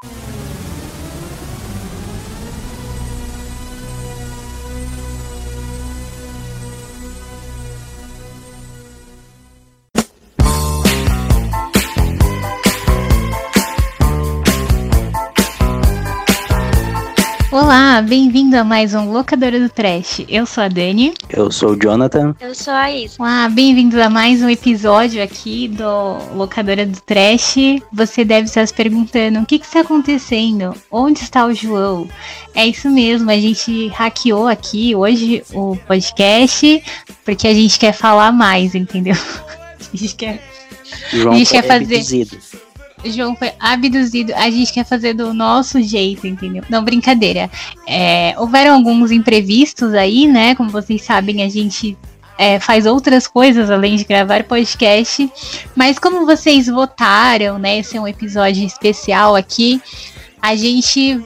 Thank you Olá, bem-vindo a mais um Locadora do Trash. Eu sou a Dani. Eu sou o Jonathan. Eu sou a Isa. Olá, bem-vindo a mais um episódio aqui do Locadora do Trash. Você deve estar se perguntando o que, que está acontecendo? Onde está o João? É isso mesmo, a gente hackeou aqui hoje o podcast porque a gente quer falar mais, entendeu? A gente quer, João a gente quer fazer. abduzido. João foi abduzido, a gente quer fazer do nosso jeito, entendeu? Não, brincadeira. É, houveram alguns imprevistos aí, né? Como vocês sabem, a gente é, faz outras coisas além de gravar podcast. Mas como vocês votaram, né? Esse é um episódio especial aqui. A gente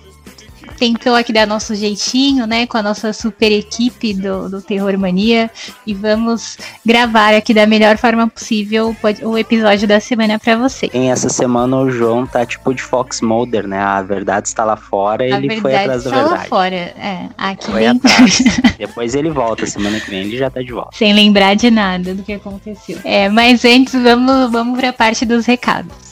tentou aqui dar nosso jeitinho, né? Com a nossa super equipe do, do Terror Mania. E vamos gravar aqui da melhor forma possível o o episódio da semana pra vocês. Em essa semana o João tá tipo de Fox Mulder, né? A verdade está lá fora, A ele foi verdade atrás da está lá verdade. fora. É, aqui Foi atrás. Depois ele volta, semana que vem ele já tá de volta. sem lembrar de nada do que aconteceu. É, mas antes vamos, vamos pra parte dos recados.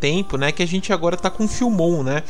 tempo, né? Que a gente agora tá com Filmon, né?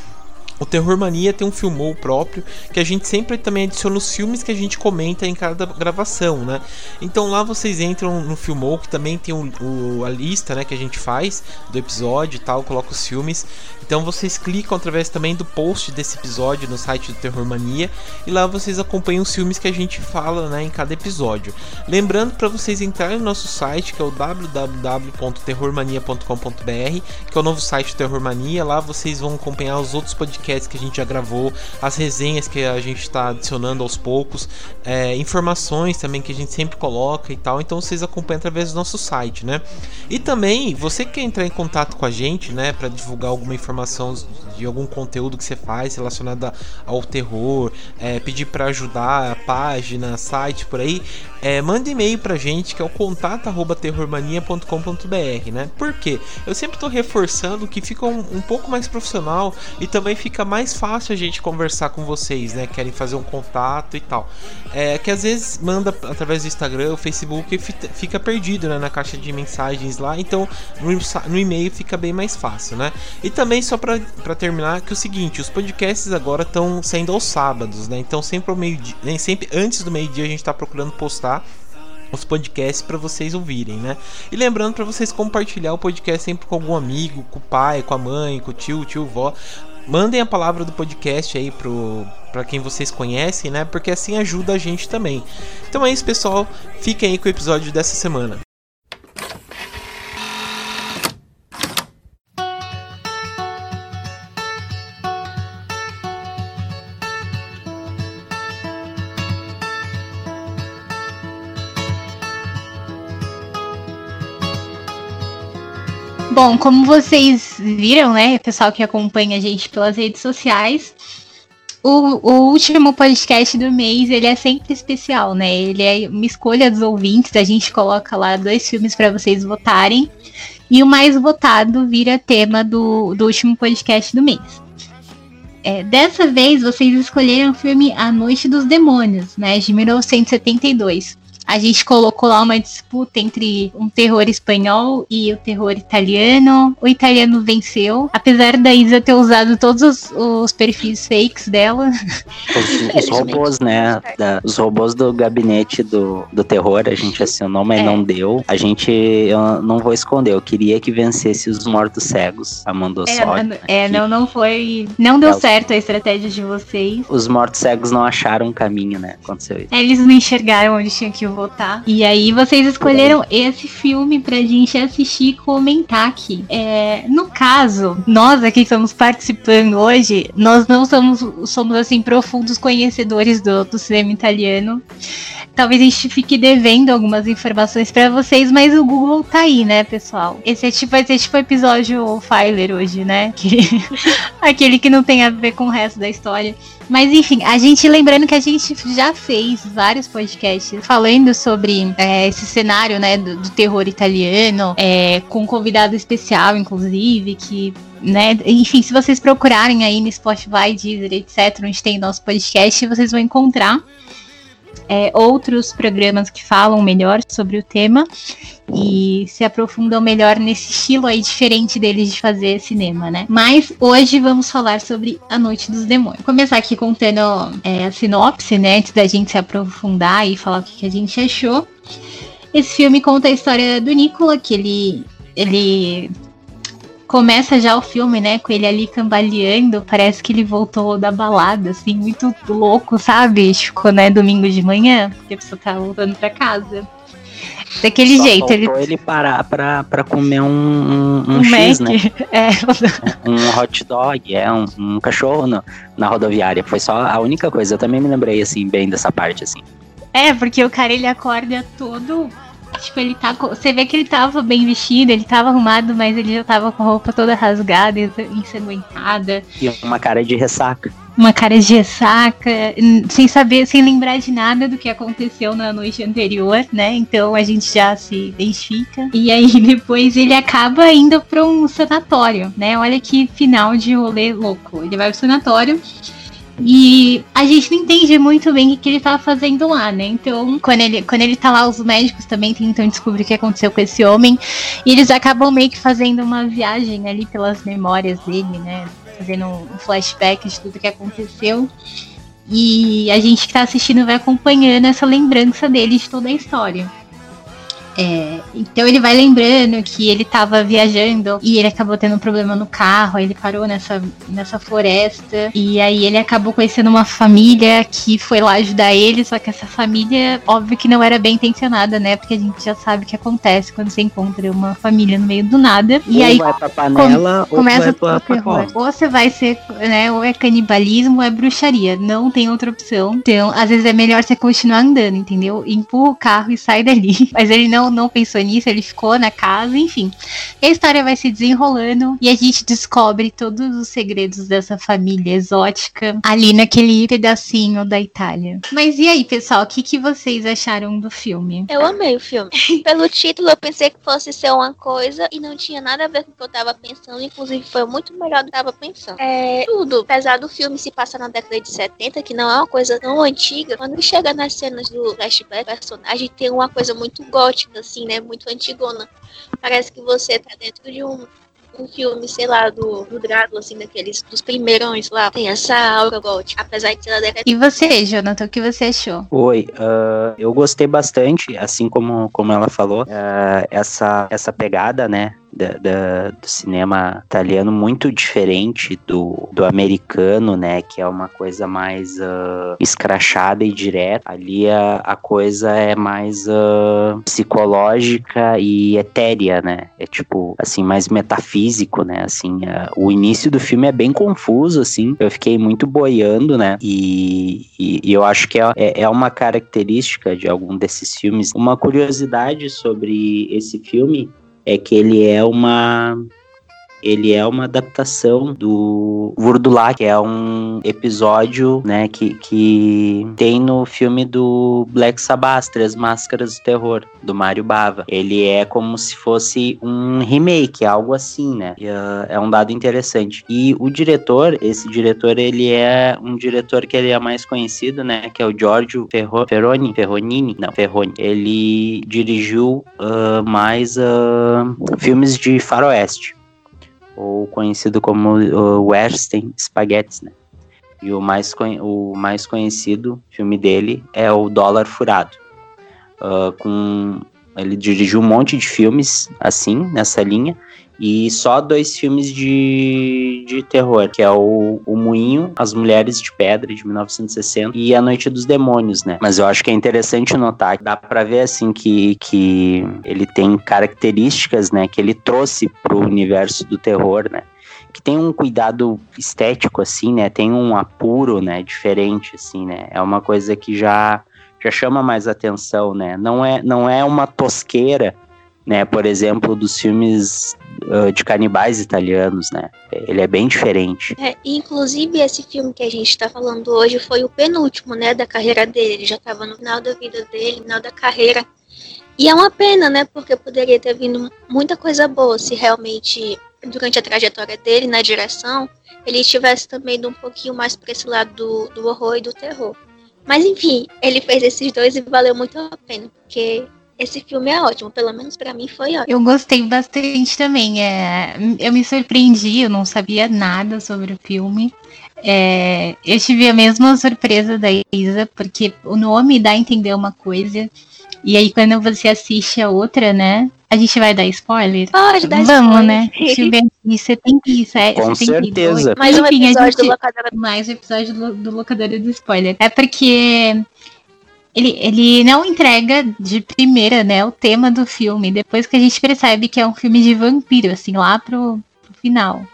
O Terror Mania tem um filmou próprio que a gente sempre também adiciona os filmes que a gente comenta em cada gravação, né? Então lá vocês entram no filmou que também tem o, o- a lista, né, que a gente faz do episódio e tal, coloca os filmes. Então vocês clicam através também do post desse episódio no site do Terror Mania e lá vocês acompanham os filmes que a gente fala, né, em cada episódio. Lembrando para vocês entrarem no nosso site que é o www.terrormania.com.br, que é o novo site do Terror Mania. Lá vocês vão acompanhar os outros podcasts que a gente já gravou, as resenhas que a gente está adicionando aos poucos, é, informações também que a gente sempre coloca e tal. Então vocês acompanham através do nosso site, né? E também você que quer entrar em contato com a gente, né, para divulgar alguma informação de algum conteúdo que você faz relacionado ao terror, é, pedir para ajudar a página, site por aí, é, manda e-mail pra gente que é o contato@terrormania.com.br, né? Por quê? Eu sempre tô reforçando que fica um, um pouco mais profissional e também fica mais fácil a gente conversar com vocês, né? Querem fazer um contato e tal. É que às vezes manda através do Instagram, o Facebook e fica perdido né, na caixa de mensagens lá, então no, e-mail fica bem mais fácil, né? E também só pra terminar que é o seguinte, os podcasts agora estão saindo aos sábados, né? Então sempre ao meio-dia, nem sempre antes do meio-dia a gente tá procurando postar os podcasts para vocês ouvirem, né? E lembrando para vocês compartilhar o podcast sempre com algum amigo, com o pai, com a mãe, com o tio, tio, vó. Mandem a palavra do podcast aí pro para quem vocês conhecem, né? Porque assim ajuda a gente também. Então é isso, pessoal. Fiquem aí com o episódio dessa semana. Bom, como vocês viram, né, pessoal que acompanha a gente pelas redes sociais, o, o último podcast do mês, ele é sempre especial, né? Ele é uma escolha dos ouvintes, a gente coloca lá dois filmes para vocês votarem. E o mais votado vira tema do, do último podcast do mês. É, dessa vez vocês escolheram o filme A Noite dos Demônios, né, de 1972 a gente colocou lá uma disputa entre um terror espanhol e o terror italiano. O italiano venceu, apesar da Isa ter usado todos os, os perfis fakes dela. Os, os robôs, né? Da, os robôs do gabinete do, do terror, a gente acionou, mas é. não deu. A gente, eu não vou esconder, eu queria que vencesse os mortos cegos, a Mandossori. É, é não, não foi. Não deu é, certo a estratégia de vocês. Os mortos cegos não acharam um caminho, né? Aconteceu isso. É, eles não enxergaram onde tinha que votar. E aí vocês escolheram esse filme pra gente assistir e comentar aqui. É, no caso, nós aqui que estamos participando hoje, nós não somos, somos assim, profundos conhecedores do, do cinema italiano. Talvez a gente fique devendo algumas informações para vocês, mas o Google tá aí, né, pessoal? Esse é tipo, vai ser tipo o episódio Filer hoje, né? Que, aquele que não tem a ver com o resto da história. Mas enfim, a gente lembrando que a gente já fez vários podcasts falando sobre é, esse cenário, né, do, do terror italiano, é, com um convidado especial, inclusive, que né? Enfim, se vocês procurarem aí no Spotify, Deezer, etc., onde tem nosso podcast, vocês vão encontrar é, outros programas que falam melhor sobre o tema e se aprofundam melhor nesse estilo aí diferente deles de fazer cinema, né? Mas hoje vamos falar sobre A Noite dos Demônios. Vou começar aqui contando é, a sinopse, né? Antes da gente se aprofundar e falar o que, que a gente achou. Esse filme conta a história do Nicola, que ele, ele começa já o filme, né, com ele ali cambaleando, parece que ele voltou da balada, assim, muito louco, sabe? Ficou, né, domingo de manhã, porque a pessoa tá voltando pra casa. Daquele Só jeito. Ele ele parar pra, pra comer um, um, um, um X, Mac. né? É. um hot dog, é, um, um cachorro no, na rodoviária. Foi só a única coisa. Eu também me lembrei, assim, bem dessa parte, assim. É, porque o cara ele acorda todo Tipo, ele tá. Você vê que ele tava bem vestido, ele tava arrumado, mas ele já tava com a roupa toda rasgada, ensanguentada. E uma cara de ressaca. Uma cara de ressaca, sem saber, sem lembrar de nada do que aconteceu na noite anterior, né? Então a gente já se identifica. E aí depois ele acaba indo pra um sanatório, né? Olha que final de rolê louco. Ele vai pro sanatório. E a gente não entende muito bem o que ele tava fazendo lá, né? Então, quando ele, quando ele tá lá, os médicos também tentam descobrir o que aconteceu com esse homem. E eles acabam meio que fazendo uma viagem ali pelas memórias dele, né? Fazendo um flashback de tudo que aconteceu. E a gente que tá assistindo vai acompanhando essa lembrança dele de toda a história. É, então ele vai lembrando que ele estava viajando e ele acabou tendo um problema no carro, aí ele parou nessa, nessa floresta e aí ele acabou conhecendo uma família que foi lá ajudar ele, só que essa família, óbvio que não era bem intencionada, né? Porque a gente já sabe o que acontece quando você encontra uma família no meio do nada. E ou aí vai pra panela, com, começa vai pra, pra Ou você vai ser, né? Ou é canibalismo ou é bruxaria. Não tem outra opção. Então, às vezes é melhor você continuar andando, entendeu? Empurra o carro e sai dali. Mas ele não não, não pensou nisso, ele ficou na casa, enfim. a história vai se desenrolando e a gente descobre todos os segredos dessa família exótica ali naquele pedacinho da Itália. Mas e aí, pessoal, o que, que vocês acharam do filme? Eu amei o filme. Pelo título, eu pensei que fosse ser uma coisa e não tinha nada a ver com o que eu tava pensando. Inclusive, foi muito melhor do que eu tava pensando. É tudo. Apesar do filme se passar na década de 70, que não é uma coisa tão antiga, quando chega nas cenas do flashback, o personagem tem uma coisa muito gótica assim, né? Muito antigona. Parece que você tá dentro de um, um filme, sei lá, do, do Drácula, assim, daqueles, dos primeirões lá. Tem essa aura gótica, apesar de ser da década... E você, Jonathan, o que você achou? Oi, uh, eu gostei bastante, assim como, como ela falou, uh, essa, essa pegada, né, da, da, do cinema italiano muito diferente do, do americano, né? Que é uma coisa mais uh, escrachada e direta. Ali a, a coisa é mais uh, psicológica e etérea, né? É tipo, assim, mais metafísico, né? Assim, uh, o início do filme é bem confuso, assim. Eu fiquei muito boiando, né? E, e, e eu acho que é, é, é uma característica de algum desses filmes. Uma curiosidade sobre esse filme é que ele é uma ele é uma adaptação do Vurdulak, que é um episódio, né, que, que tem no filme do Black Sabbath, Três Máscaras do Terror, do Mario Bava. Ele é como se fosse um remake, algo assim, né? E, uh, é um dado interessante. E o diretor, esse diretor, ele é um diretor que ele é mais conhecido, né, que é o Giorgio Ferro, Ferroni, Ferronini, não, Ferroni. Ele dirigiu uh, mais uh, filmes de faroeste ou conhecido como Western Spaghetti, né? E o mais, o mais conhecido filme dele é o Dólar Furado. Uh, com, ele dirigiu um monte de filmes assim, nessa linha, e só dois filmes de, de terror, que é o, o Moinho, As Mulheres de Pedra, de 1960, e A Noite dos Demônios, né? Mas eu acho que é interessante notar que dá pra ver, assim, que, que ele tem características, né, que ele trouxe pro universo do terror, né? que tem um cuidado estético, assim, né? Tem um apuro, né? Diferente, assim, né? É uma coisa que já, já chama mais atenção, né? Não é, não é uma tosqueira, né? Por exemplo, dos filmes uh, de canibais italianos, né? Ele é bem diferente. É, inclusive, esse filme que a gente está falando hoje foi o penúltimo, né? Da carreira dele. Ele já estava no final da vida dele, no final da carreira. E é uma pena, né? Porque poderia ter vindo muita coisa boa se realmente, durante a trajetória dele na direção, ele estivesse também indo um pouquinho mais para esse lado do, do horror e do terror. Mas enfim, ele fez esses dois e valeu muito a pena, porque esse filme é ótimo, pelo menos para mim foi ótimo. Eu gostei bastante também. É, eu me surpreendi, eu não sabia nada sobre o filme. É, eu tive a mesma surpresa da Isa, porque o nome dá a entender uma coisa. E aí, quando você assiste a outra, né? A gente vai dar spoiler? Pode dar Vamos, spoiler. né? Você tem que ir, é, Com você tem certeza. Que ir. Mais um Enfim, a episódio gente- do Locadora. mais um episódio do, do Locadora do Spoiler. É porque ele, ele não entrega de primeira, né, o tema do filme, depois que a gente percebe que é um filme de vampiro, assim, lá pro, pro final.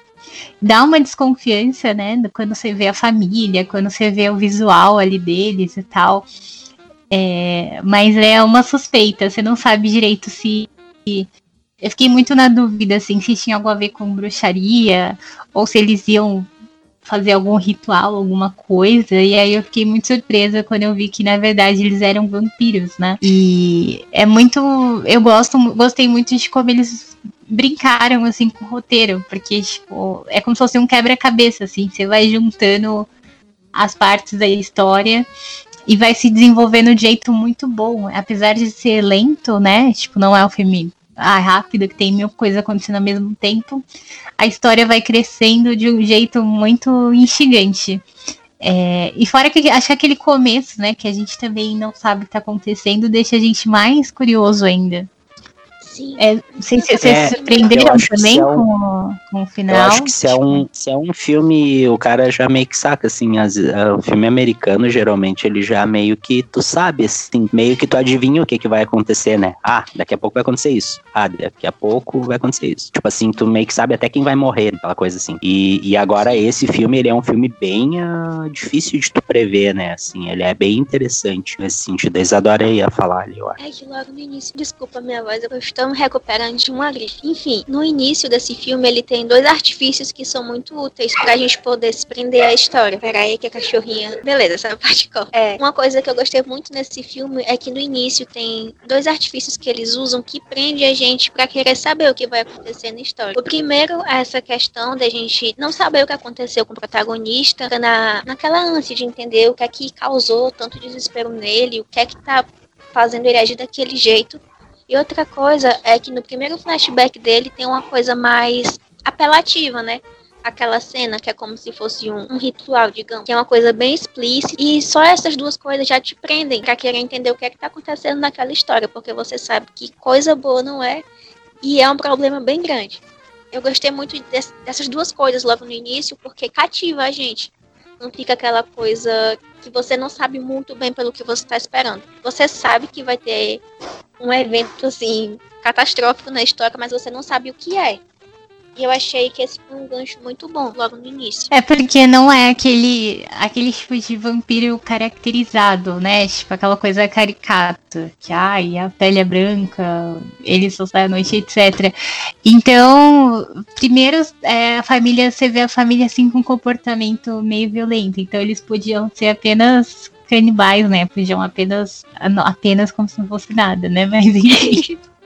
Dá uma desconfiança, né, quando você vê a família, quando você vê o visual ali deles e tal. É, mas é uma suspeita, você não sabe direito se. Eu fiquei muito na dúvida, assim, se tinha algo a ver com bruxaria, ou se eles iam fazer algum ritual, alguma coisa. E aí eu fiquei muito surpresa quando eu vi que, na verdade, eles eram vampiros, né? E é muito. Eu gosto, gostei muito de como eles brincaram assim com o roteiro, porque, tipo, é como se fosse um quebra-cabeça, assim, você vai juntando as partes da história e vai se desenvolvendo de jeito muito bom. Apesar de ser lento, né? Tipo, não é um filme ah, rápido, que tem mil coisas acontecendo ao mesmo tempo. A história vai crescendo de um jeito muito instigante. É, e fora que acho que aquele começo, né, que a gente também não sabe o que tá acontecendo, deixa a gente mais curioso ainda. Sim. É, se vocês É, se surpreenderam eu que também é um- com, o- com o Eu final. acho que se é, um, se é um filme, o cara já meio que saca, assim, as, ah, o filme americano, geralmente, ele já meio que, tu sabe, assim, meio que tu adivinha o que que vai acontecer, né? Ah, daqui a pouco vai acontecer isso. Ah, daqui a pouco vai acontecer isso. Tipo assim, tu meio que sabe até quem vai morrer, aquela coisa assim. E, e agora esse filme, ele é um filme bem ah, difícil de tu prever, né? Assim, ele é bem interessante nesse sentido. A Isadora ia falar ali, eu acho. É que logo no início, desculpa minha voz, eu estou me recuperando de uma gripe. Enfim, no início desse filme ele tem dois artifícios que são muito úteis pra gente poder se prender à história. Pera aí que a cachorrinha. Beleza, essa parte corta. É, uma coisa que eu gostei muito nesse filme é que no início tem dois artifícios que eles usam que prende a gente pra querer saber o que vai acontecer na história. O primeiro é essa questão da gente não saber o que aconteceu com o protagonista, na, naquela ânsia de entender o que é que causou tanto desespero nele, o que é que tá fazendo ele agir daquele jeito. E outra coisa é que no primeiro flashback dele tem uma coisa mais apelativa, né? Aquela cena que é como se fosse um, um ritual, digamos, que é uma coisa bem explícita. E só essas duas coisas já te prendem pra querer entender o que é que tá acontecendo naquela história, porque você sabe que coisa boa não é e é um problema bem grande. Eu gostei muito des- dessas duas coisas logo no início, porque cativa a gente. Não fica aquela coisa que você não sabe muito bem pelo que você está esperando. Você sabe que vai ter um evento assim catastrófico na história, mas você não sabe o que é. E eu achei que esse foi um gancho muito bom logo no início. É porque não é aquele, aquele tipo de vampiro caracterizado, né? Tipo aquela coisa caricata. Que, ai, a pele é branca, ele só sai à noite, etc. Então, primeiro, é, a família, você vê a família assim com um comportamento meio violento. Então, eles podiam ser apenas canibais, né? Podiam apenas, apenas como se não fosse nada, né? Mas enfim.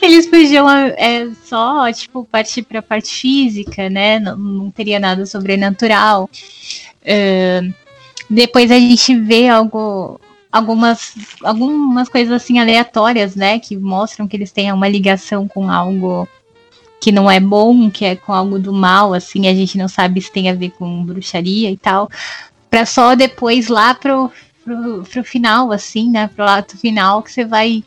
Eles podiam é, só, tipo, partir pra parte física, né? Não, não teria nada sobrenatural. Uh, depois a gente vê algo, algumas, algumas coisas assim aleatórias, né? Que mostram que eles têm uma ligação com algo que não é bom, que é com algo do mal, assim, a gente não sabe se tem a ver com bruxaria e tal. Pra só depois lá pro, pro, pro final, assim, né? Pro ato final que você vai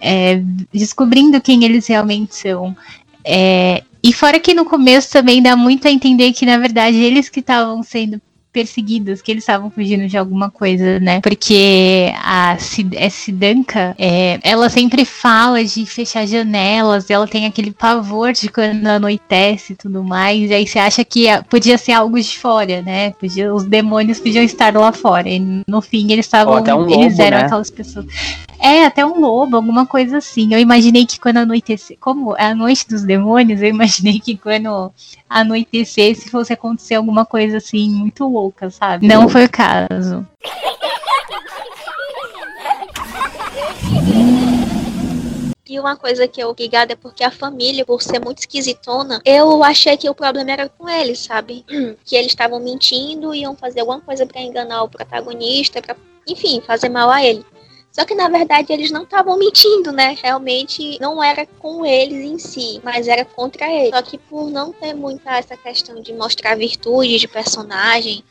é, descobrindo quem eles realmente são. É, e fora que no começo também dá muito a entender que, na verdade, eles que estavam sendo perseguidos, que eles estavam fugindo de alguma coisa, né? Porque a Sidanka, é, ela sempre fala de fechar janelas, ela tem aquele pavor de quando anoitece e tudo mais, e aí você acha que podia ser algo de fora, né? Podia, os demônios podiam estar lá fora, e no fim eles estavam, um eles eram né? aquelas pessoas. É, até um lobo, alguma coisa assim. Eu imaginei que quando anoitecer, como é a noite dos demônios, eu imaginei que quando anoitecesse fosse acontecer alguma coisa assim muito louca, sabe? Não foi o caso. E uma coisa que eu ligada é porque a família, por ser muito esquisitona, eu achei que o problema era com eles, sabe? Que eles estavam mentindo, iam fazer alguma coisa para enganar o protagonista, para, enfim, fazer mal a ele. Só que na verdade eles não estavam mentindo, né? Realmente não era com eles em si, mas era contra eles. Só que por não ter muita essa questão de mostrar virtude de personagem,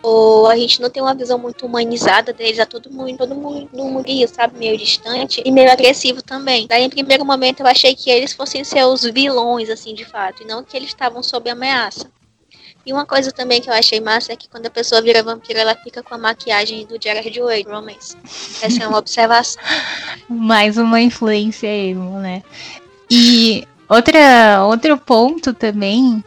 ou a gente não tem uma visão muito humanizada deles, é todo mundo, todo mundo mundo, sabe, meio distante e meio agressivo também. Daí, em primeiro momento, eu achei que eles fossem ser os vilões, assim, de fato, e não que eles estavam sob ameaça. E uma coisa também que eu achei massa é que quando a pessoa vira vampiro, ela fica com a maquiagem do Jared Way, Romance. Essa é uma observação. Mais uma influência emo, né? E outra, outro ponto também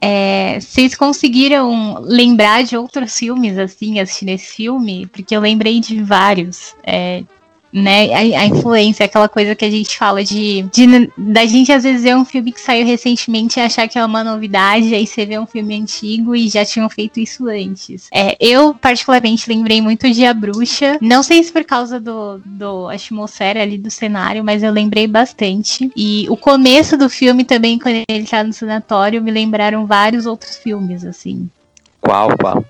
é, vocês conseguiram lembrar de outros filmes, assim, assistindo esse filme? Porque eu lembrei de vários. É, né? A, a, influência, aquela coisa que a gente fala de, de, da gente às vezes ver um filme que saiu recentemente e achar que é uma novidade, aí você vê um filme antigo e já tinham feito isso antes. É, eu, particularmente, lembrei muito de A Bruxa. Não sei se por causa do, do atmosfera ali do cenário, mas eu lembrei bastante. E o começo do filme também, quando ele tá no sanatório, me lembraram vários outros filmes, assim. Qual, qual?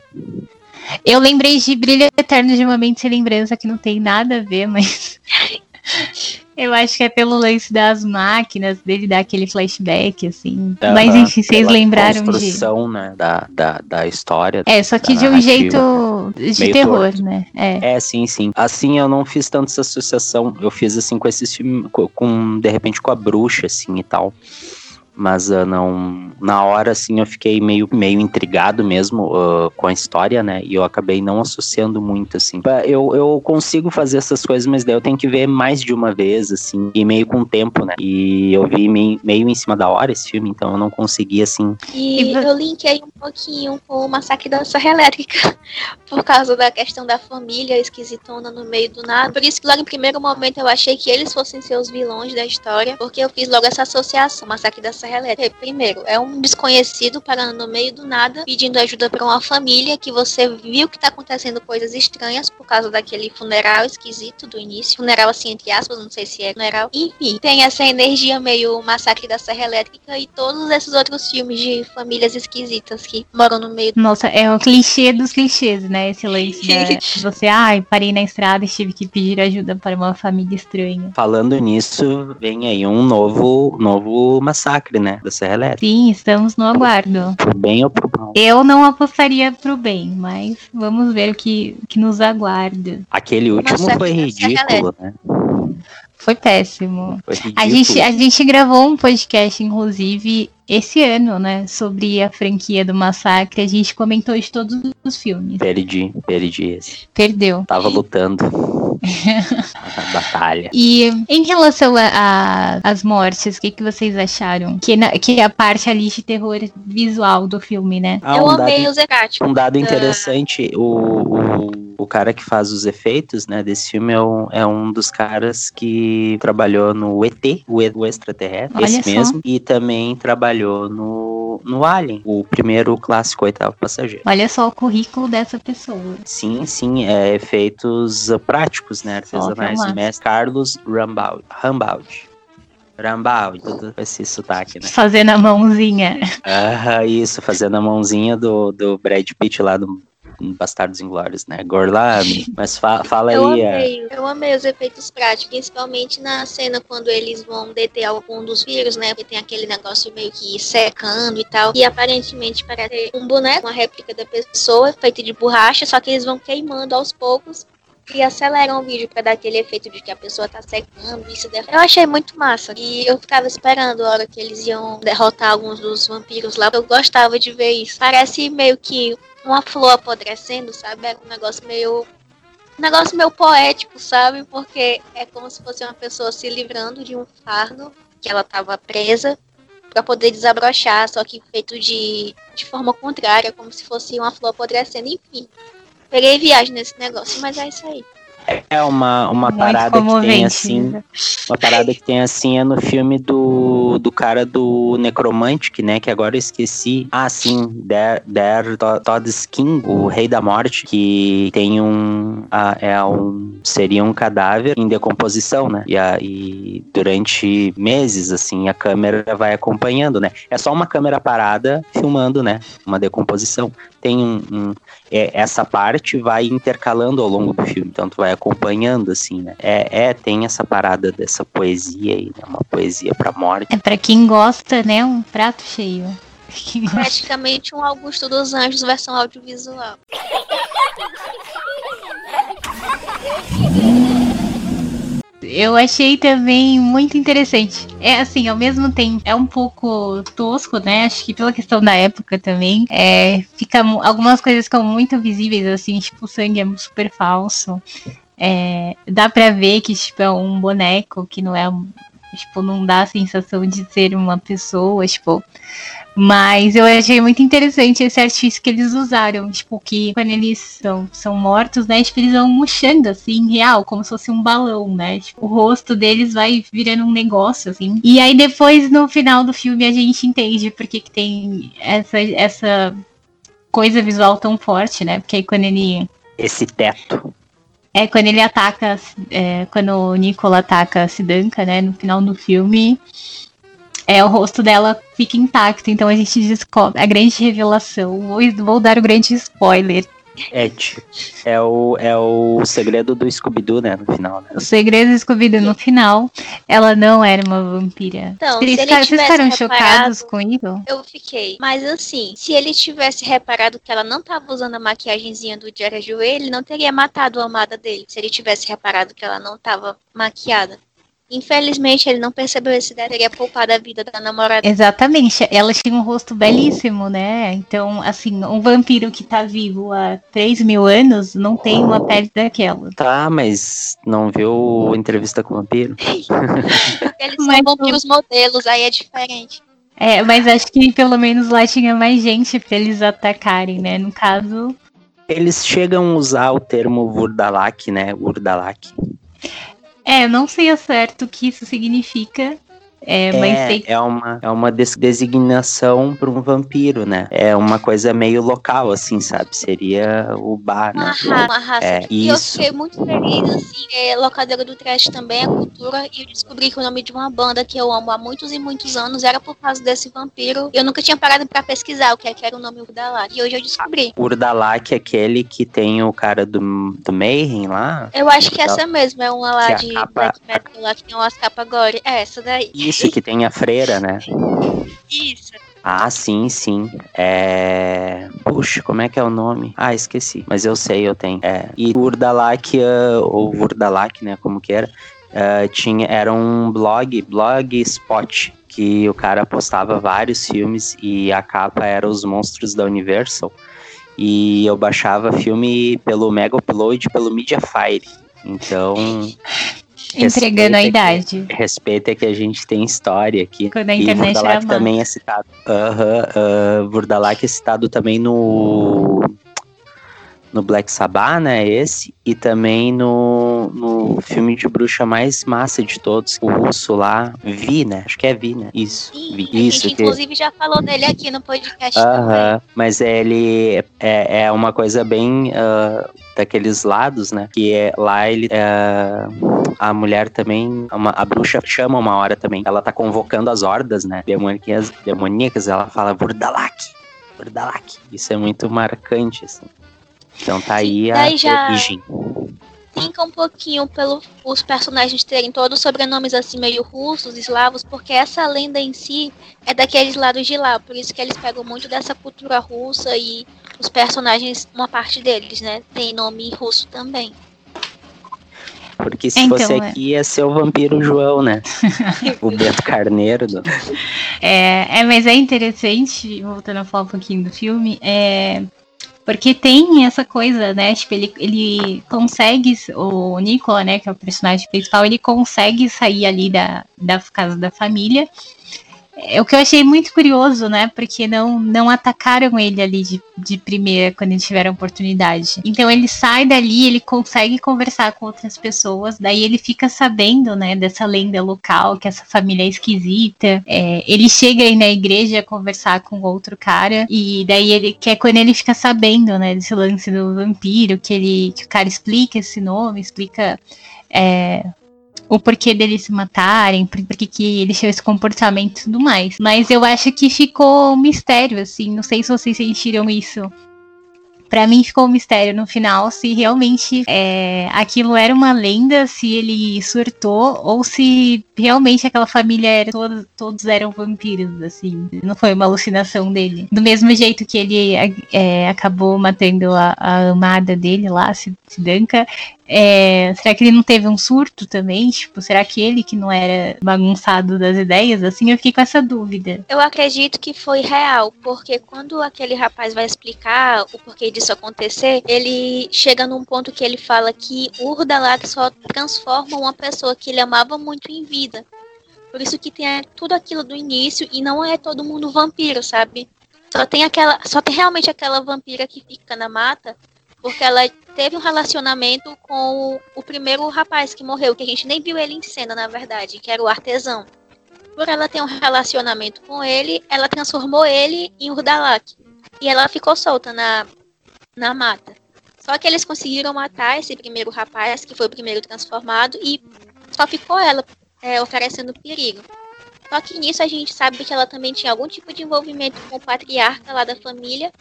Eu lembrei de Brilho Eterno de uma Mente Sem Lembrança, que não tem nada a ver, mas. Eu acho que é pelo lance das máquinas, dele dar aquele flashback, assim. Uhum, Mas enfim, vocês lembraram construção, de. né, da, da, da história. É, só que de um jeito de terror, torto. né? É. é, sim, sim. Assim, eu não fiz tanto essa associação. Eu fiz assim com esses filmes, com, de repente, com a bruxa, assim e tal mas uh, não na hora assim eu fiquei meio meio intrigado mesmo uh, com a história né? E eu acabei não associando muito assim. Eu, eu consigo fazer essas coisas mas daí eu tenho que ver mais de uma vez assim e meio com tempo né? E eu vi meio, meio em cima da hora esse filme então eu não consegui assim. E eu linkei um pouquinho com o massacre da Serra Elétrica por causa da questão da família esquisitona no meio do nada. Por isso que logo em primeiro momento eu achei que eles fossem ser os vilões da história porque eu fiz logo essa associação massacre da Serra Elétrica. Primeiro, é um desconhecido parando no meio do nada, pedindo ajuda para uma família que você viu que tá acontecendo coisas estranhas por causa daquele funeral esquisito do início. Funeral assim, entre aspas, não sei se é funeral. Enfim, tem essa energia meio massacre da Serra Elétrica e todos esses outros filmes de famílias esquisitas que moram no meio. Nossa, é o clichê dos clichês, né? Esse lance da você, ai, parei na estrada e tive que pedir ajuda para uma família estranha. Falando nisso, vem aí um novo, novo massacre né? Da Serra Elétrica. Sim, estamos no aguardo. Pro bem ou pro mal. Eu não apostaria pro bem, mas vamos ver o que, que nos aguarda. Aquele último Nossa, foi ridículo, né? Foi péssimo. Foi a, gente, a gente gravou um podcast, inclusive, esse ano, né? Sobre a franquia do Massacre. A gente comentou de todos os filmes. Perdi, perdi esse. Perdeu. Tava lutando. batalha. E em relação às mortes, o que, que vocês acharam? Que, na, que é a parte ali de terror visual do filme, né? Ah, um Eu amei dado, os Zecate. Um dado interessante, uh... o, o o cara que faz os efeitos, né, desse filme é um, é um dos caras que trabalhou no ET, o, o extraterrestre, Olha esse só. mesmo, e também trabalhou no, no Alien, o primeiro clássico oitavo passageiro. Olha só o currículo dessa pessoa. Sim, sim, é efeitos práticos, né, artesanais. O mestre Carlos Rambaldi. Rambaldi. Rambaldi, tudo esse sotaque, né? Fazendo a mãozinha. Ah, isso, fazendo a mãozinha do, do Brad Pitt lá do Bastardos Inglórios, né? Gorlami. Mas fa fala eu aí. Amei, é... Eu amei os efeitos práticos, principalmente na cena quando eles vão deter algum dos vírus, né? Porque tem aquele negócio meio que secando e tal. E aparentemente parece um boneco, uma réplica da pessoa, feita de borracha, só que eles vão queimando aos poucos e aceleram o vídeo para dar aquele efeito de que a pessoa tá secando, isso Eu achei muito massa. E eu ficava esperando a hora que eles iam derrotar alguns dos vampiros lá. Eu gostava de ver isso. Parece meio que uma flor apodrecendo, sabe? É um negócio meio. Um negócio meio poético, sabe? Porque é como se fosse uma pessoa se livrando de um fardo que ela estava presa para poder desabrochar, só que feito de, de forma contrária, como se fosse uma flor apodrecendo, enfim. Peguei viagem nesse negócio, mas é isso aí. É uma, uma parada que tem assim. Uma parada que tem assim é no filme do, do cara do Necromantic, né? Que agora eu esqueci. Ah, sim, Der, Der Todd Skin, o Rei da Morte, que tem um. Ah, é um. Seria um cadáver em decomposição, né? E, a, e durante meses, assim, a câmera vai acompanhando, né? É só uma câmera parada filmando, né? Uma decomposição. Tem um, um é, essa parte vai intercalando ao longo do filme, então tu vai acompanhando, assim, né? É, é tem essa parada dessa poesia aí, né? Uma poesia pra morte. É pra quem gosta, né? Um prato cheio. Praticamente um Augusto dos Anjos versão audiovisual. Eu achei também muito interessante. É assim, ao mesmo tempo, é um pouco tosco, né? Acho que pela questão da época também. É, fica, algumas coisas ficam muito visíveis, assim, tipo, o sangue é super falso. É, dá pra ver que, tipo, é um boneco que não é. Tipo, não dá a sensação de ser uma pessoa, tipo. Mas eu achei muito interessante esse artifício que eles usaram. Tipo, que quando eles são, são mortos, né? Tipo, eles vão murchando, assim, real, como se fosse um balão, né? Tipo, o rosto deles vai virando um negócio, assim. E aí depois, no final do filme, a gente entende porque que tem essa, essa coisa visual tão forte, né? Porque aí quando ele. Esse teto. É, quando ele ataca. É, quando o Nicola ataca a Sidanka, né? No final do filme é, o rosto dela fica intacto, então a gente descobre a grande revelação. Vou, vou dar o grande spoiler. Ed. É o, é o segredo do Scooby-Doo, né? No final, né? O segredo do Scooby-Doo no final, ela não era uma vampira. Então, vocês, ficaram, vocês ficaram chocados com isso? Eu fiquei. Mas assim, se ele tivesse reparado que ela não tava usando a maquiagemzinha do Jared ele não teria matado a amada dele. Se ele tivesse reparado que ela não tava maquiada. Infelizmente, ele não percebeu esse detalhe, teria poupado a vida da namorada. Exatamente, ela tinha um rosto belíssimo, né? Então, assim, um vampiro que tá vivo há 3 mil anos não tem uma pele daquela. Tá, mas não viu entrevista com o vampiro? Eles são mas, vampiros modelos, aí é diferente. É, mas acho que pelo menos lá tinha mais gente pra eles atacarem, né? No caso. Eles chegam a usar o termo Vurdalak, né? Vurdalak. É, não sei ao certo o que isso significa, é, mas é, sei... é uma, é uma designação para um vampiro, né? É uma coisa meio local, assim, sabe? Seria o bar, né? Uma raça, uma raça. É, e isso. eu fiquei muito feliz, assim, é, locadora do trash também é cultura, e eu descobri que o nome de uma banda que eu amo há muitos e muitos anos era por causa desse vampiro. Eu nunca tinha parado para pesquisar o que, é que era o nome Urdalak, e hoje eu descobri. Urdalak é aquele que tem o cara do, do Mayhem lá? Eu acho que essa mesmo, é uma lá de capa... black metal lá que tem umas capas gore. É, essa daí. Isso isso, que tem a freira, né? Isso. Ah, sim, sim. É. Puxa, como é que é o nome? Ah, esqueci. Mas eu sei, eu tenho. É. E Urdalak, ou Vurdalak, né? Como que era? Uh, tinha, era um blog, blogspot, que o cara postava vários filmes e a capa era os monstros da Universal. E eu baixava filme pelo Mega Upload, pelo Mediafire. Então, Entregando a idade. Que, respeita que a gente tem história aqui. Quando a e internet era Vurdalak má. também é citado. Aham, uh, Vurdalak é citado também no no Black Sabbath, né, esse, e também no, no filme de bruxa mais massa de todos, o russo lá, Vi, né, acho que é Vi, né, isso, Vi, a isso, gente que- inclusive já falou dele aqui no podcast. Aham, mas ele é, é uma coisa bem ah, daqueles lados, né? Que é, lá ele. é, a mulher também. uma- a bruxa chama uma hora também. Ela tá convocando as hordas, né? Demoníacas, demoníacas ela fala Vurdalak. Vurdalak. Isso é muito marcante, assim. Então tá aí a daí já- origem. Fica um pouquinho pelos os personagens terem todos sobrenomes assim meio russos, eslavos, porque essa lenda em si é daqueles lados de lá, por isso que eles pegam muito dessa cultura russa e os personagens, uma parte deles, né, tem nome russo também. Porque se Então, fosse é. aqui ia ser o vampiro João, né? o Beto Carneiro. Do... É, é, mas é interessante, voltando a falar um pouquinho do filme, é. Porque tem essa coisa, né? Tipo, ele, ele consegue, o Nicola, né, que é o personagem principal, ele consegue sair ali da, da casa da família. É o que eu achei muito curioso, né? Porque não, não atacaram ele ali de, de primeira quando eles tiveram oportunidade. Então ele sai dali, ele consegue conversar com outras pessoas, daí ele fica sabendo, né, dessa lenda local, que essa família é esquisita. É, ele chega aí na igreja conversar com outro cara, e daí ele que é quando ele fica sabendo, né, desse lance do vampiro, que ele que o cara explica esse nome, explica. é, o porquê deles se matarem, por, por que que eles tinham esse comportamento e tudo mais. Mas eu acho que ficou um mistério, assim. Não sei se vocês sentiram isso. Pra mim ficou um mistério no final se realmente é, aquilo era uma lenda, se ele surtou, ou se realmente aquela família era todos, todos eram vampiros, assim. Não foi uma alucinação dele. Do mesmo jeito que ele é, acabou matando a, a amada dele lá, Sidanka, é, será que ele não teve um surto também? Tipo, será que ele que não era bagunçado das ideias? Assim, eu fiquei com essa dúvida. Eu acredito que foi real, porque quando aquele rapaz vai explicar o porquê disso acontecer, ele chega num ponto que ele fala que Urdalak só transforma uma pessoa que ele amava muito em vida. Por isso que tem tudo aquilo do início e não é todo mundo vampiro, sabe? Só tem aquela, só tem realmente aquela vampira que fica na mata, porque ela teve um relacionamento com o, o primeiro rapaz que morreu, que a gente nem viu ele em cena, na verdade, que era o artesão. Por ela ter um relacionamento com ele, ela transformou ele em Urdalak. E ela ficou solta na, na mata. Só que eles conseguiram matar esse primeiro rapaz, que foi o primeiro transformado, e só ficou ela é, oferecendo perigo. Só que nisso a gente sabe que ela também tinha algum tipo de envolvimento com o patriarca lá da família.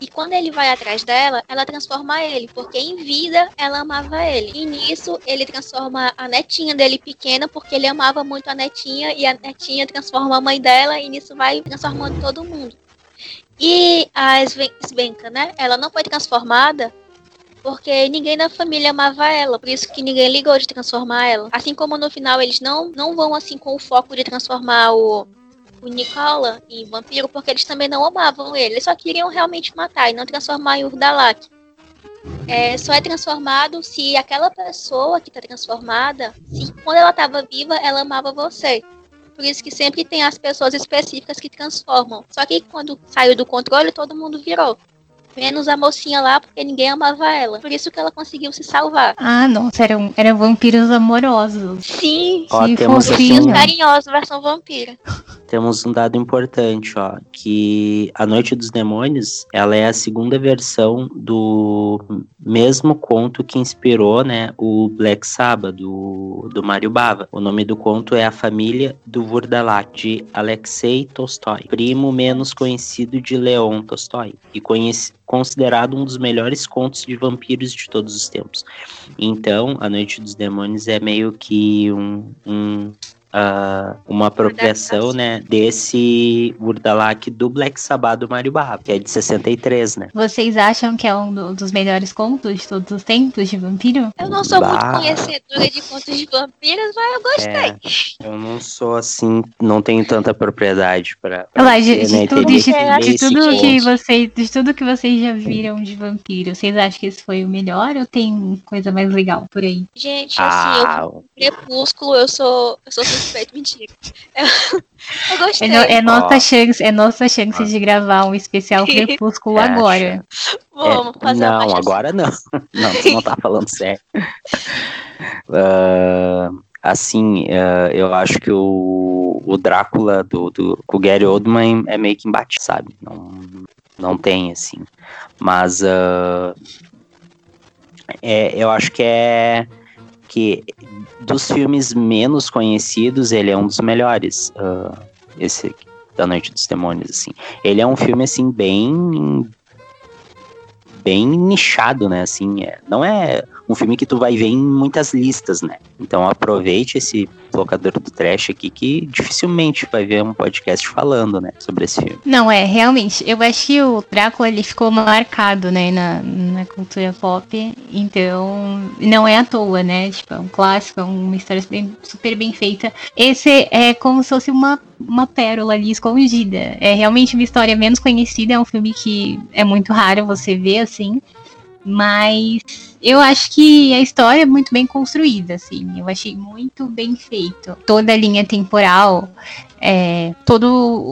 E quando ele vai atrás dela, ela transforma ele, porque em vida ela amava ele. E nisso ele transforma a netinha dele pequena, porque ele amava muito a netinha, e a netinha transforma a mãe dela, e nisso vai transformando todo mundo. E a Svenka, né? Ela não foi transformada porque ninguém da família amava ela, por isso que ninguém ligou de transformar ela. Assim como no final eles não, não vão assim com o foco de transformar o, o Nicola em vampiro, porque eles também não amavam ele, eles só queriam realmente matar e não transformar em Urdalak. É, só é transformado se aquela pessoa que está transformada, se quando ela estava viva, ela amava você. Por isso que sempre tem as pessoas específicas que transformam. Só que quando saiu do controle, todo mundo virou. Menos a mocinha lá, porque ninguém amava ela. Por isso que ela conseguiu se salvar. Ah, nossa, eram, eram vampiros amorosos. Sim. Ó, Que temos fofinho. um, Carinhosa, versão vampira. temos um dado importante, ó, que A Noite dos Demônios, ela é a segunda versão do mesmo conto que inspirou, né, o Black Sabbath, do, do Mário Bava. O nome do conto é A Família do Vurdalak, de Alexei Tolstói, primo menos conhecido de Leon Tolstói, e conheci, considerado um dos melhores contos de vampiros de todos os tempos. Então, A Noite dos Demônios é meio que um, um uh, uma apropriação, né, desse Urdalak do Black Sabbath do Mario Barra, que é de 63, né? Vocês acham que é um dos melhores contos de todos os tempos de vampiro? Eu não sou bah. muito conhecedora de contos de vampiros, mas eu gostei. É, eu não sou assim, não tenho tanta propriedade para. De, de, né, tudo, de, de tudo que vocês, de tudo que vocês já viram de vampiro, vocês acham que esse foi o melhor ou tem coisa mais legal por aí? Gente, assim, ah, eu, Crepúsculo, eu sou, eu sou mentira. Eu, eu gostei. É, é nossa chance, é nossa chance de gravar um especial Crepúsculo agora. Vamos é, fazer Não, agora não. Não, você não tá falando sério. Uh, assim, uh, eu acho que o, o Drácula do, do o Gary Oldman é meio que embate, sabe? Não, não tem, assim. Mas uh, é, eu acho que é que dos filmes menos conhecidos, ele é um dos melhores. Uh, esse da Noite dos Demônios, assim. Ele é um filme, assim, bem bem nichado, né? Assim, é, não é um filme que tu vai ver em muitas listas, né? Então aproveite esse locador do trash aqui que dificilmente vai ver um podcast falando, né, sobre esse filme. Não, é, realmente, eu acho que o Drácula ele ficou marcado, né, na, na cultura pop, então não é à toa, né, tipo, é um clássico, é uma história bem, super bem feita. Esse é como se fosse uma uma pérola ali escondida. É realmente uma história menos conhecida, é um filme que é muito raro você ver assim. Mas eu acho que a história é muito bem construída, assim. Eu achei muito bem feito. Toda a linha temporal, é, todo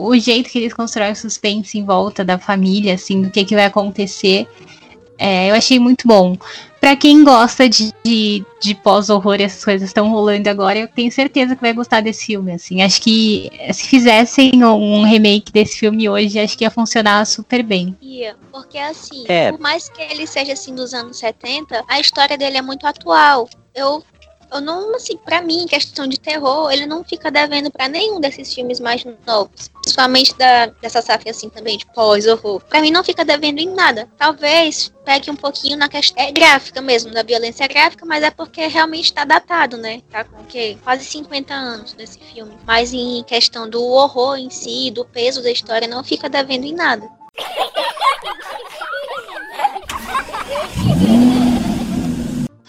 o jeito que eles constroem o suspense em volta da família, assim, do que, que vai acontecer. É, eu achei muito bom para quem gosta de, de, de pós-horror, essas coisas estão rolando agora, eu tenho certeza que vai gostar desse filme, assim. Acho que se fizessem um remake desse filme hoje, acho que ia funcionar super bem. Ia, porque assim, é. por mais que ele seja assim dos anos 70, a história dele é muito atual. Eu eu não, assim, pra mim, questão de terror, ele não fica devendo para nenhum desses filmes mais novos. Principalmente da, dessa safra, assim, também, de pós-horror. Pra mim, não fica devendo em nada. Talvez pegue um pouquinho na questão é gráfica mesmo, da violência gráfica, mas é porque realmente tá datado, né? Tá com o quê? Quase 50 anos desse filme. Mas em questão do horror em si, do peso da história, não fica devendo em nada.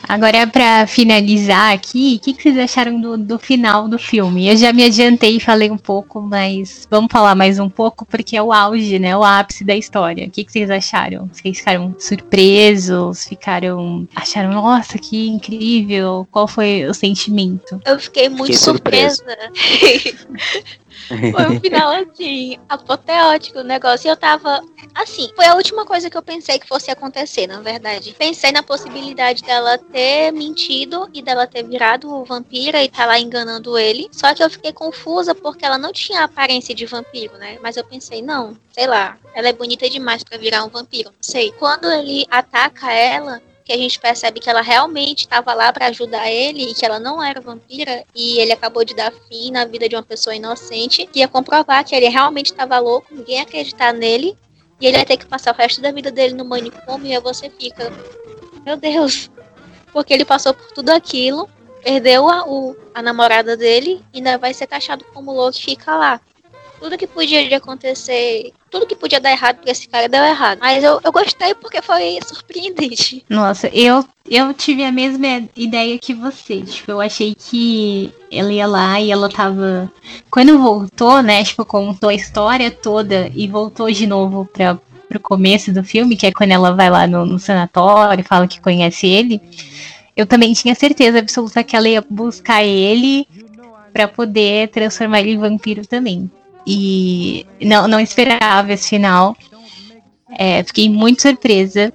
Agora, para finalizar aqui, o que, que, vocês acharam do, do, final do filme? Eu já me adiantei e falei um pouco, mas vamos falar mais um pouco, porque é o auge, né? O ápice da história. O que, que vocês acharam? Vocês ficaram surpresos? Ficaram. Acharam, nossa, que incrível? Qual foi o sentimento? Eu fiquei muito fiquei surpresa. Foi um final assim, apoteótico o negócio. E eu tava. Assim, foi a última coisa que eu pensei que fosse acontecer, na verdade. Pensei na possibilidade dela ter mentido e dela ter virado vampira e tá lá enganando ele. Só que eu fiquei confusa porque ela não tinha aparência de vampiro, né? Mas eu pensei, não, sei lá, ela é bonita demais para virar um vampiro. Não sei. Quando ele ataca ela, que a gente percebe que ela realmente estava lá para ajudar ele e que ela não era vampira e ele acabou de dar fim na vida de uma pessoa inocente, que ia comprovar que ele realmente estava louco, ninguém ia acreditar nele e ele ia ter que passar o resto da vida dele no manicômio e aí você fica, meu Deus, porque ele passou por tudo aquilo, perdeu a, o, a namorada dele e ainda vai ser taxado como louco e fica lá tudo que podia acontecer, tudo que podia dar errado pra esse cara deu errado. Mas eu, eu gostei porque foi surpreendente. Nossa, eu, eu tive a mesma ideia que você. Tipo, eu achei que ela ia lá e ela tava. Quando voltou, né? Tipo, contou a história toda e voltou de novo pra, pro começo do filme, que é quando ela vai lá no, no sanatório e fala que conhece ele. Eu também tinha certeza absoluta que ela ia buscar ele para poder transformar ele em vampiro também. E não, não esperava esse final. É, fiquei muito surpresa.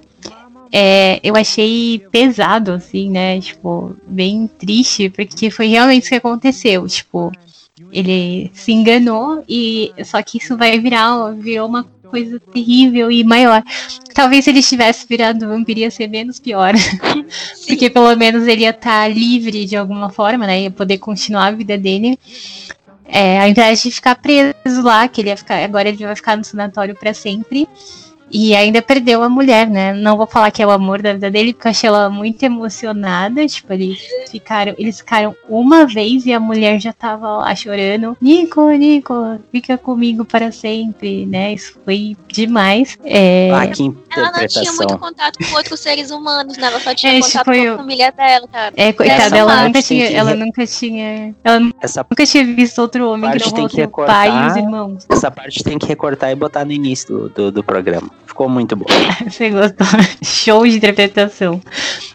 É, eu achei pesado, assim, né? Tipo, bem triste, porque foi realmente isso que aconteceu. Tipo, ele se enganou e só que isso vai virar virou uma coisa terrível e maior. Talvez se ele tivesse virado vampiro ia ser menos pior. porque pelo menos ele ia estar tá livre de alguma forma, né? Ia poder continuar a vida dele. É, ao invés de ficar preso lá, que ele ia ficar, agora ele vai ficar no sanatório para sempre. E ainda perdeu a mulher, né? Não vou falar que é o amor da vida dele, porque eu achei ela muito emocionada. Tipo, eles ficaram, eles ficaram uma vez e a mulher já tava lá chorando. Nico, Nico, fica comigo para sempre, né? Isso foi demais. É... Ah, que Ela não tinha muito contato com outros seres humanos, né? Ela só tinha Esse contato com a família dela, cara. É, coitada, ela nunca tinha, que ela nunca tinha, ela Essa, nunca tinha visto outro homem que Parte não tem fosse que o pai e os irmãos. essa parte tem que recortar e botar no início do, do, do programa. Ficou muito bom. Você gostou? Show de interpretação.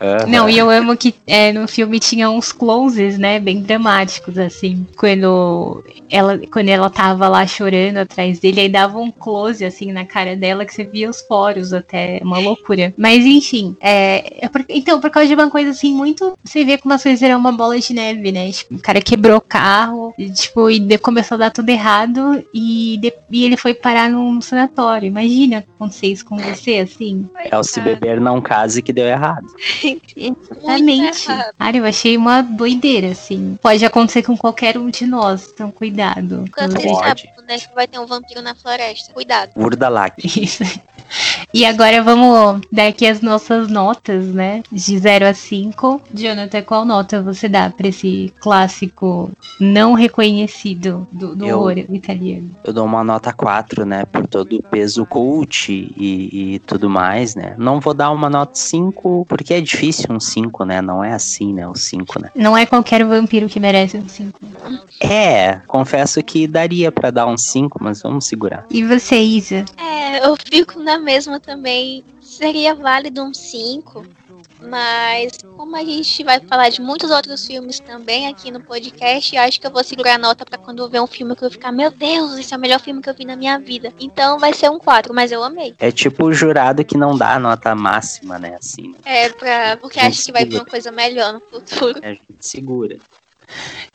Aham. Não, e eu amo que é, no filme tinha uns closes, né, bem dramáticos, assim. Quando ela, quando ela tava lá chorando atrás dele, aí dava um close, assim, na cara dela, que você via os poros até, uma loucura. Mas, enfim, é, é por- então, por causa de uma coisa, assim, muito... Você vê como as coisas eram uma bola de neve, né? Tipo, o cara quebrou o carro, e, tipo, e de- começou a dar tudo errado, e, de- e ele foi parar num sanatório. Imagina acontecer isso com você, assim. É o se beber não case que deu errado. Exatamente. errado. Cara, eu achei uma doideira, assim. Pode acontecer com qualquer um de nós, então cuidado. Nunca Pode. sabe quando é que vai ter um vampiro na floresta. Cuidado. Urdalac. Isso. E agora vamos dar aqui as nossas notas, né? De 0 a 5. Jonathan, qual nota você dá pra esse clássico não reconhecido do, do Eu- horror italiano? Eu dou uma nota 4, né? Por todo o peso cult e, e tudo mais, né? Não vou dar uma nota 5, porque é difícil um 5, né? Não é assim, né? O 5, né? Não é qualquer vampiro que merece um 5. É, confesso que daria pra dar um 5, mas vamos segurar. E você, Isa? É, eu fico na mesma também. Seria válido um 5. Mas como a gente vai falar de muitos outros filmes também aqui no podcast, eu acho que eu vou segurar a nota pra quando eu ver um filme que eu ficar, meu Deus, esse é o melhor filme que eu vi na minha vida. Então vai ser um 4, mas eu amei. É tipo o jurado que não dá a nota máxima, né? Assim, É, pra, porque acho que vai vir uma coisa melhor no futuro. a gente segura.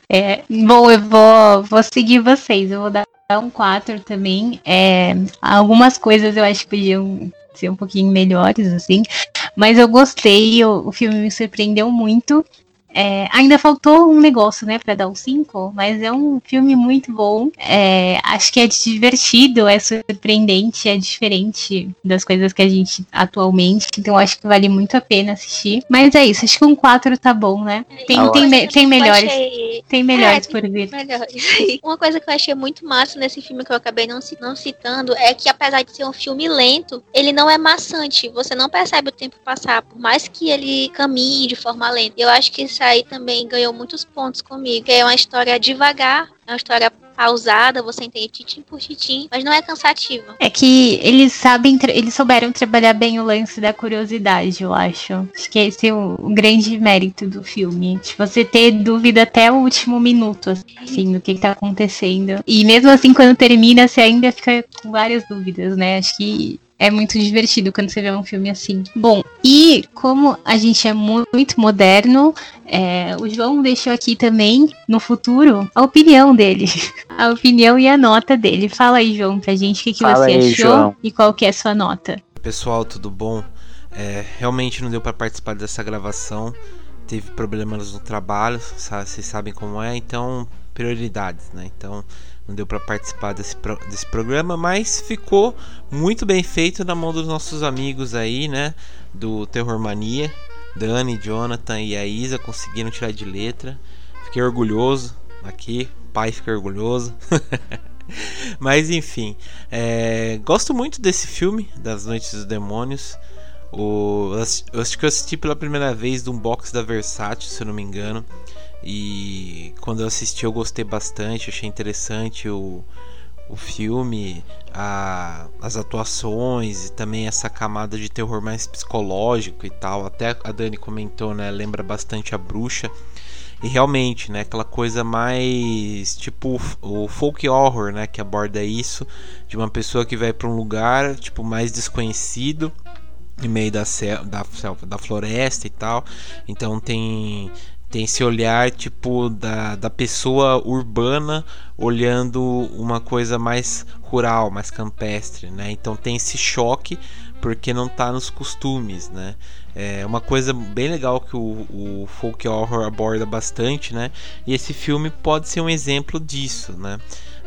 É, bom, eu vou, vou seguir vocês. Eu vou dar 4 também. É, algumas coisas eu acho que podiam ser um pouquinho melhores, assim. Mas eu gostei, o filme me surpreendeu muito. É, ainda faltou um negócio, né, pra dar um 5, mas é um filme muito bom. É, acho que é divertido, é surpreendente, é diferente das coisas que a gente atualmente. Então acho que vale muito a pena assistir. Mas é isso, acho que um 4 tá bom, né? Tem, Tá tem, me- tem melhores. achei- Tem melhores É, por vir. Melhores. Uma coisa que eu achei muito massa nesse filme que eu acabei não, não citando é que, apesar de ser um filme lento, ele não é maçante. Você não percebe o tempo passar, por mais que ele caminhe de forma lenta. Eu acho que isso aí também ganhou muitos pontos comigo. É uma história devagar, é uma história pausada, você entende titim por titim, mas não é cansativa. É que eles sabem, eles souberam trabalhar bem o lance da curiosidade, eu acho. Acho que esse é o, o grande mérito do filme. De você ter dúvida até o último minuto, assim, do que, que tá acontecendo. E mesmo assim, quando termina, você ainda fica com várias dúvidas, né? Acho que é muito divertido quando você vê um filme assim. Bom, e como a gente é mu- muito moderno, é, o João deixou aqui também, no futuro, a opinião dele. A opinião e a nota dele. Fala aí, João, pra gente o que, que Fala você aí, achou João. e qual que é a sua nota. Pessoal, tudo bom? É, realmente não deu para participar dessa gravação. Teve problemas no trabalho, sa- vocês sabem como é, então prioridades, né? Então não deu para participar desse, pro- desse programa, mas ficou muito bem feito na mão dos nossos amigos aí, né? Do Terror Mania, Dani, Jonathan e a Isa conseguiram tirar de letra. Fiquei orgulhoso aqui, o pai fica orgulhoso. Mas enfim, é, gosto muito desse filme, Das Noites dos Demônios. O, eu acho que eu assisti pela primeira vez de um box da Versátil, se eu não me engano. E quando eu assisti eu gostei bastante, achei interessante o, o filme, a- as atuações e também essa camada de terror mais psicológico e tal. Até a Dani comentou, né? Lembra bastante a bruxa. E realmente, né, aquela coisa mais tipo o folk horror, né, que aborda isso de uma pessoa que vai para um lugar tipo mais desconhecido no meio da da selva, da floresta e tal. Então tem tem esse olhar tipo da, da pessoa urbana olhando uma coisa mais rural, mais campestre, né? Então tem esse choque porque não tá nos costumes, né? É uma coisa bem legal que o, o folk horror aborda bastante, né? E esse filme pode ser um exemplo disso, né?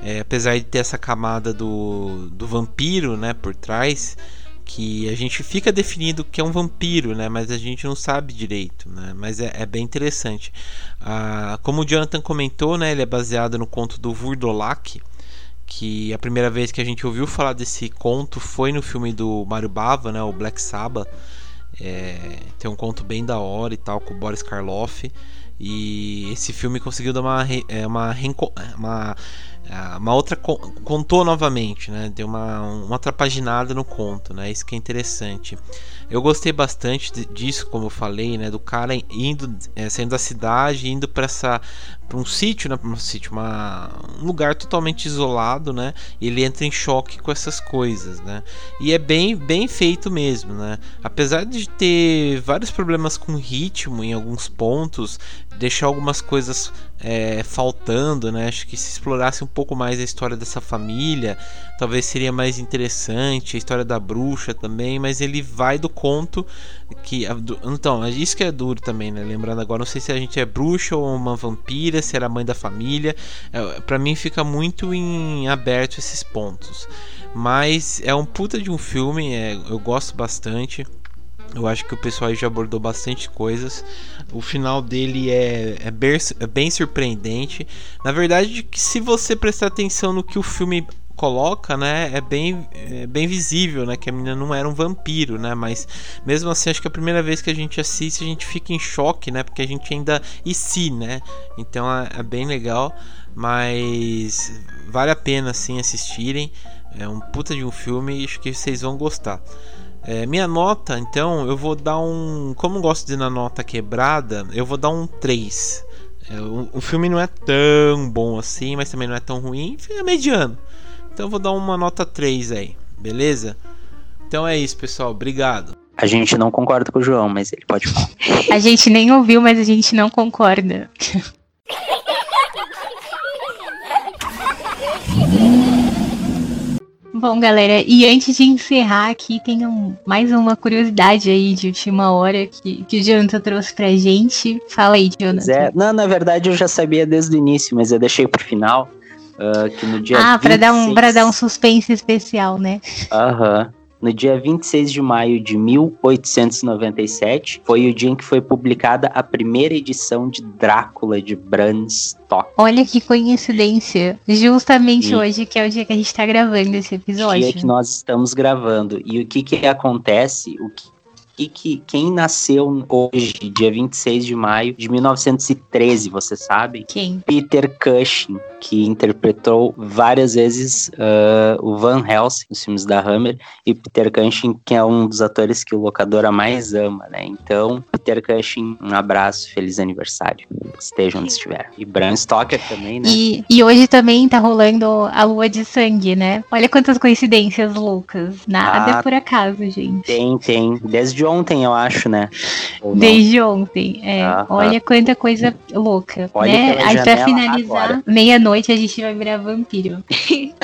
É, apesar de ter essa camada do, do vampiro, né, por trás, que a gente fica definindo que é um vampiro, né? Mas a gente não sabe direito, né? Mas é, é bem interessante. Ah, como o Jonathan comentou, né? Ele é baseado no conto do Vurdolak, que a primeira vez que a gente ouviu falar desse conto foi no filme do Mario Bava, né? O Black Sabbath. É, tem um conto bem da hora e tal com o Boris Karloff. E esse filme conseguiu dar uma, é, uma, uma ah, uma outra contou novamente, né? Deu uma, uma outra paginada no conto, né? Isso que é interessante. Eu gostei bastante disso, como eu falei, né? Do cara indo, é, saindo da cidade, indo para essa para um sítio, né? Um sítio, uma, um lugar totalmente isolado, né? E ele entra em choque com essas coisas, né? E é bem, bem feito mesmo, né? Apesar de ter vários problemas com ritmo em alguns pontos, deixar algumas coisas é, faltando, né? Acho que se explorasse um pouco mais a história dessa família, talvez seria mais interessante, a história da bruxa também, mas ele vai do conto que então, é isso que é duro também, né? Lembrando agora, não sei se a gente é bruxa ou uma vampira, se era mãe da família. É, para mim fica muito em aberto esses pontos. Mas é um puta de um filme, é, eu gosto bastante. Eu acho que o pessoal já abordou bastante coisas. O final dele é, é, bem, é bem surpreendente. Na verdade, que se você prestar atenção no que o filme coloca, né, é bem, é bem visível, né, que a menina não era um vampiro, né, mas mesmo assim acho que a primeira vez que a gente assiste a gente fica em choque, né, porque a gente ainda e se, né, então é, é, bem legal, mas vale a pena sim assistirem, é um puta de um filme e acho que vocês vão gostar. É, minha nota, então, eu vou dar um. Como eu gosto de na nota quebrada, eu vou dar um 3. É, o, o, filme não é tão bom assim, mas também não é tão ruim, é mediano. Então eu vou dar uma nota 3 aí, beleza? Então é isso, pessoal. Obrigado. A gente não concorda com o João, mas ele pode falar. a gente nem ouviu, mas a gente não concorda. Bom, galera, e antes de encerrar aqui, tem um, mais uma curiosidade aí de última hora que, que o Jonathan trouxe pra gente. Fala aí, Jonathan. É, não, na verdade eu já sabia desde o início, mas eu deixei pro final. Uh, que no dia ah, 26... pra, dar um, pra dar um suspense especial, né? Aham. Uhum no dia 26 de maio de 1897, foi o dia em que foi publicada a primeira edição de Drácula de Bram Stoker. Olha que coincidência. Justamente e... hoje, que é o dia que a gente está gravando esse episódio. Dia que nós estamos gravando. E o que que acontece? O que e que quem nasceu hoje, dia 26 de maio de 1913, você sabe? Quem? Peter Cushing, que interpretou várias vezes uh, o Van Helsing nos filmes da Hammer, e Peter Cushing, que é um dos atores que o locadora mais ama, né? Então, Peter Cushing, um abraço, feliz aniversário. Esteja onde estiver. E Bram Stoker também, né? E, e hoje também tá rolando a lua de sangue, né? Olha quantas coincidências loucas. Nada ah, é por acaso, gente. Tem, tem. Desde ontem, eu acho, né? Desde ontem, é. Ah, Olha ah. quanta coisa louca. Olha né? Aí pra finalizar, meia-noite a gente vai virar vampiro.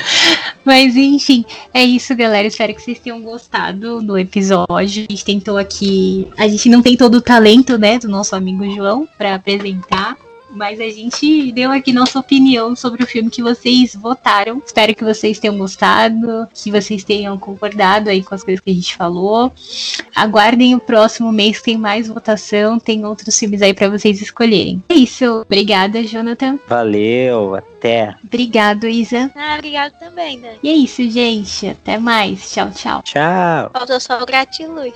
Mas enfim, é isso, galera. Espero que vocês tenham gostado do episódio. A gente tentou aqui. A gente não tem todo o talento, né, do nosso amigo João para apresentar. Mas a gente deu aqui nossa opinião sobre o filme que vocês votaram. Espero que vocês tenham gostado, que vocês tenham concordado aí com as coisas que a gente falou. Aguardem o próximo mês, tem mais votação, tem outros filmes aí para vocês escolherem. É isso. Obrigada, Jonathan. Valeu, até. Obrigado, Isa. Ah, obrigado também, Dani. E é isso, gente. Até mais. Tchau, tchau. Tchau. Faltou só o gratiluz.